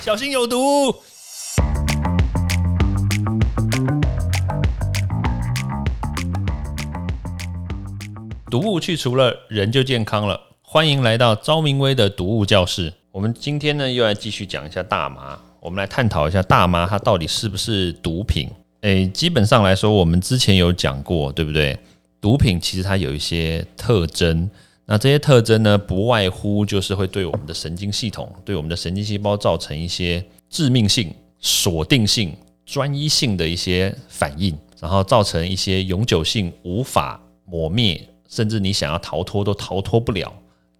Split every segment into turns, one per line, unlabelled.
小心有毒。毒物去除了，人就健康了。欢迎来到昭明威的毒物教室。我们今天呢，又来继续讲一下大麻。我们来探讨一下大麻它到底是不是毒品？诶，基本上来说，我们之前有讲过，对不对？毒品其实它有一些特征，那这些特征呢，不外乎就是会对我们的神经系统、对我们的神经细胞造成一些致命性、锁定性、专一性的一些反应，然后造成一些永久性无法抹灭。甚至你想要逃脱都逃脱不了，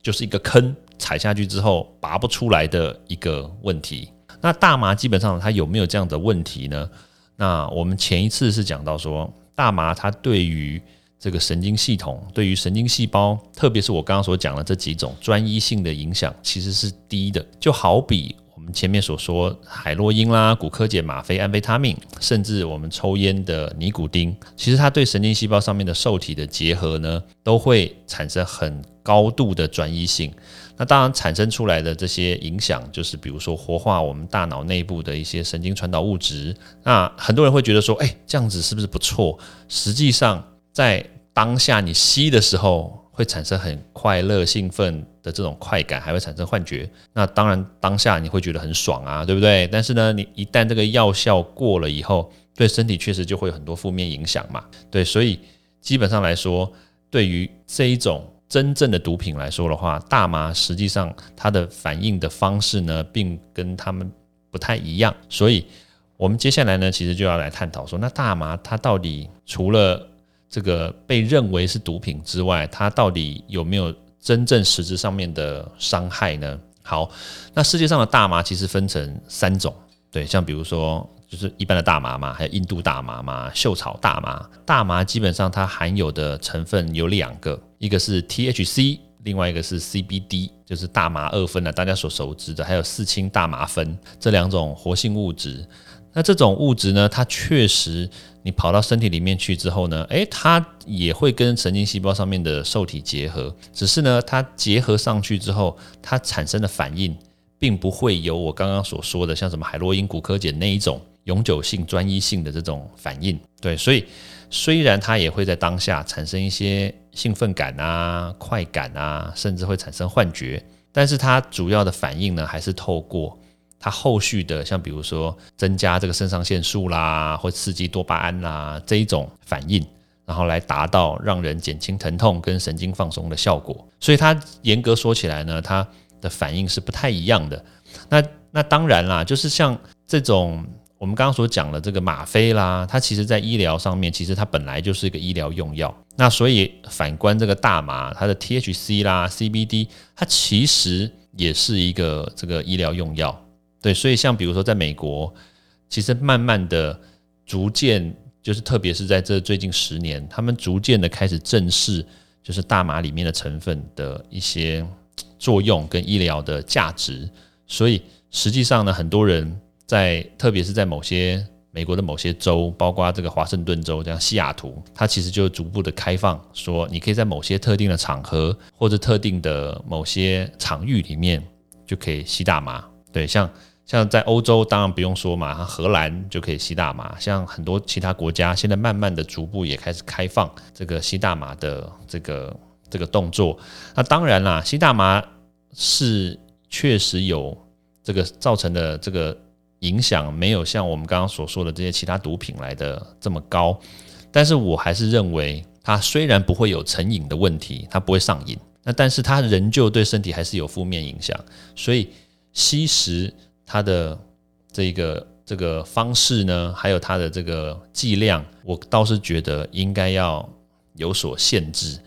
就是一个坑，踩下去之后拔不出来的一个问题。那大麻基本上它有没有这样的问题呢？那我们前一次是讲到说，大麻它对于这个神经系统、对于神经细胞，特别是我刚刚所讲的这几种专一性的影响，其实是低的。就好比我们。前面所说海洛因啦、古柯碱、吗啡、安非他命，甚至我们抽烟的尼古丁，其实它对神经细胞上面的受体的结合呢，都会产生很高度的专一性。那当然产生出来的这些影响，就是比如说活化我们大脑内部的一些神经传导物质。那很多人会觉得说，哎，这样子是不是不错？实际上，在当下你吸的时候。会产生很快乐、兴奋的这种快感，还会产生幻觉。那当然，当下你会觉得很爽啊，对不对？但是呢，你一旦这个药效过了以后，对身体确实就会有很多负面影响嘛。对，所以基本上来说，对于这一种真正的毒品来说的话，大麻实际上它的反应的方式呢，并跟他们不太一样。所以，我们接下来呢，其实就要来探讨说，那大麻它到底除了这个被认为是毒品之外，它到底有没有真正实质上面的伤害呢？好，那世界上的大麻其实分成三种，对，像比如说就是一般的大麻嘛，还有印度大麻嘛，秀草大麻。大麻基本上它含有的成分有两个，一个是 THC，另外一个是 CBD，就是大麻二酚啊，大家所熟知的，还有四氢大麻酚这两种活性物质。那这种物质呢，它确实。你跑到身体里面去之后呢，诶，它也会跟神经细胞上面的受体结合，只是呢，它结合上去之后，它产生的反应，并不会有我刚刚所说的像什么海洛因、古柯碱那一种永久性、专一性的这种反应。对，所以虽然它也会在当下产生一些兴奋感啊、快感啊，甚至会产生幻觉，但是它主要的反应呢，还是透过。它后续的像比如说增加这个肾上腺素啦，或刺激多巴胺啦这一种反应，然后来达到让人减轻疼痛跟神经放松的效果。所以它严格说起来呢，它的反应是不太一样的。那那当然啦，就是像这种我们刚刚所讲的这个吗啡啦，它其实在医疗上面，其实它本来就是一个医疗用药。那所以反观这个大麻，它的 THC 啦、CBD，它其实也是一个这个医疗用药。对，所以像比如说，在美国，其实慢慢的、逐渐，就是特别是在这最近十年，他们逐渐的开始正视，就是大麻里面的成分的一些作用跟医疗的价值。所以实际上呢，很多人在，特别是在某些美国的某些州，包括这个华盛顿州这样西雅图，它其实就逐步的开放，说你可以在某些特定的场合或者特定的某些场域里面就可以吸大麻。对，像。像在欧洲，当然不用说嘛，荷兰就可以吸大麻。像很多其他国家，现在慢慢的逐步也开始开放这个吸大麻的这个这个动作。那当然啦，吸大麻是确实有这个造成的这个影响，没有像我们刚刚所说的这些其他毒品来的这么高。但是我还是认为，它虽然不会有成瘾的问题，它不会上瘾，那但是它仍旧对身体还是有负面影响。所以吸食。它的这个这个方式呢，还有它的这个剂量，我倒是觉得应该要有所限制。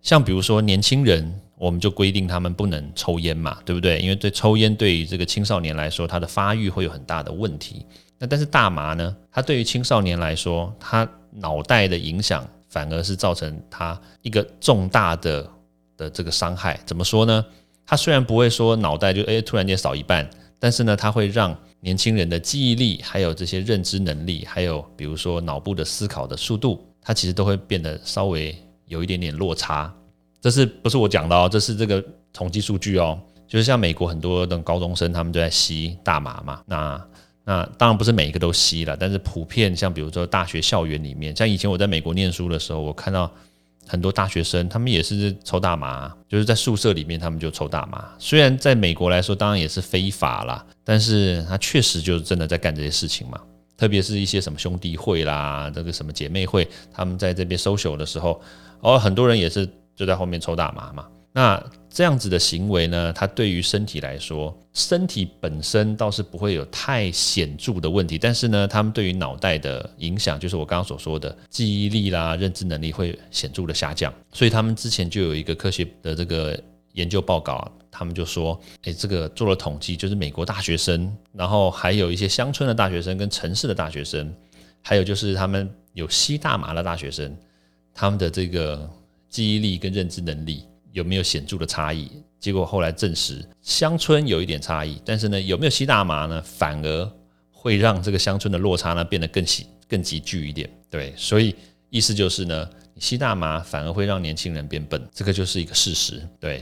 像比如说年轻人，我们就规定他们不能抽烟嘛，对不对？因为对抽烟对于这个青少年来说，他的发育会有很大的问题。那但是大麻呢，它对于青少年来说，他脑袋的影响反而是造成他一个重大的的这个伤害。怎么说呢？他虽然不会说脑袋就诶突然间少一半。但是呢，它会让年轻人的记忆力，还有这些认知能力，还有比如说脑部的思考的速度，它其实都会变得稍微有一点点落差。这是不是我讲的哦？这是这个统计数据哦。就是像美国很多的高中生，他们都在吸大麻嘛。那那当然不是每一个都吸了，但是普遍像比如说大学校园里面，像以前我在美国念书的时候，我看到很多大学生，他们也是抽大麻，就是在宿舍里面他们就抽大麻。虽然在美国来说，当然也是非法啦，但是他确实就是真的在干这些事情嘛。特别是一些什么兄弟会啦，这个什么姐妹会，他们在这边 social 的时候，哦，很多人也是就在后面抽大麻嘛。那这样子的行为呢，它对于身体来说，身体本身倒是不会有太显著的问题，但是呢，他们对于脑袋的影响，就是我刚刚所说的记忆力啦、认知能力会显著的下降。所以他们之前就有一个科学的这个研究报告，他们就说，诶，这个做了统计，就是美国大学生，然后还有一些乡村的大学生跟城市的大学生，还有就是他们有吸大麻的大学生，他们的这个记忆力跟认知能力。有没有显著的差异？结果后来证实，乡村有一点差异，但是呢，有没有吸大麻呢？反而会让这个乡村的落差呢变得更细、更急剧一点。对，所以意思就是呢，吸大麻反而会让年轻人变笨，这个就是一个事实。对，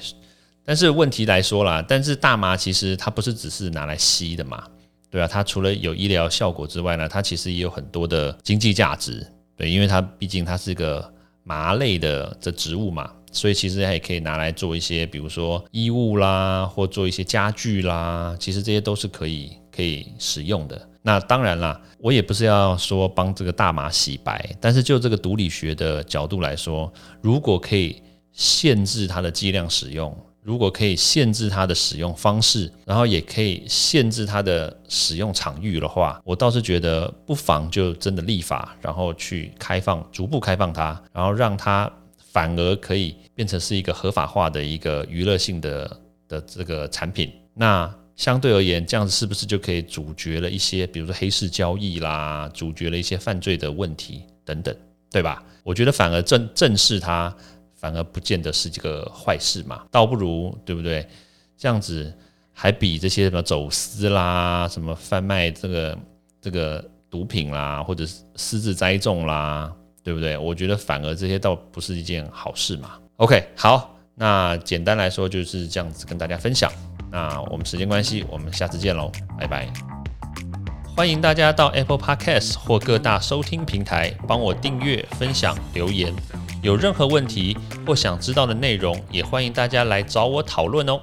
但是问题来说啦，但是大麻其实它不是只是拿来吸的嘛？对啊，它除了有医疗效果之外呢，它其实也有很多的经济价值。对，因为它毕竟它是一个麻类的这植物嘛。所以其实也可以拿来做一些，比如说衣物啦，或做一些家具啦，其实这些都是可以可以使用的。那当然啦，我也不是要说帮这个大麻洗白，但是就这个毒理学的角度来说，如果可以限制它的剂量使用，如果可以限制它的使用方式，然后也可以限制它的使用场域的话，我倒是觉得不妨就真的立法，然后去开放，逐步开放它，然后让它。反而可以变成是一个合法化的一个娱乐性的的这个产品，那相对而言，这样子是不是就可以阻绝了一些，比如说黑市交易啦，阻绝了一些犯罪的问题等等，对吧？我觉得反而正正视它，反而不见得是这个坏事嘛，倒不如对不对？这样子还比这些什么走私啦、什么贩卖这个这个毒品啦，或者是私自栽种啦。对不对？我觉得反而这些倒不是一件好事嘛。OK，好，那简单来说就是这样子跟大家分享。那我们时间关系，我们下次见喽，拜拜。欢迎大家到 Apple Podcast 或各大收听平台帮我订阅、分享、留言。有任何问题或想知道的内容，也欢迎大家来找我讨论哦。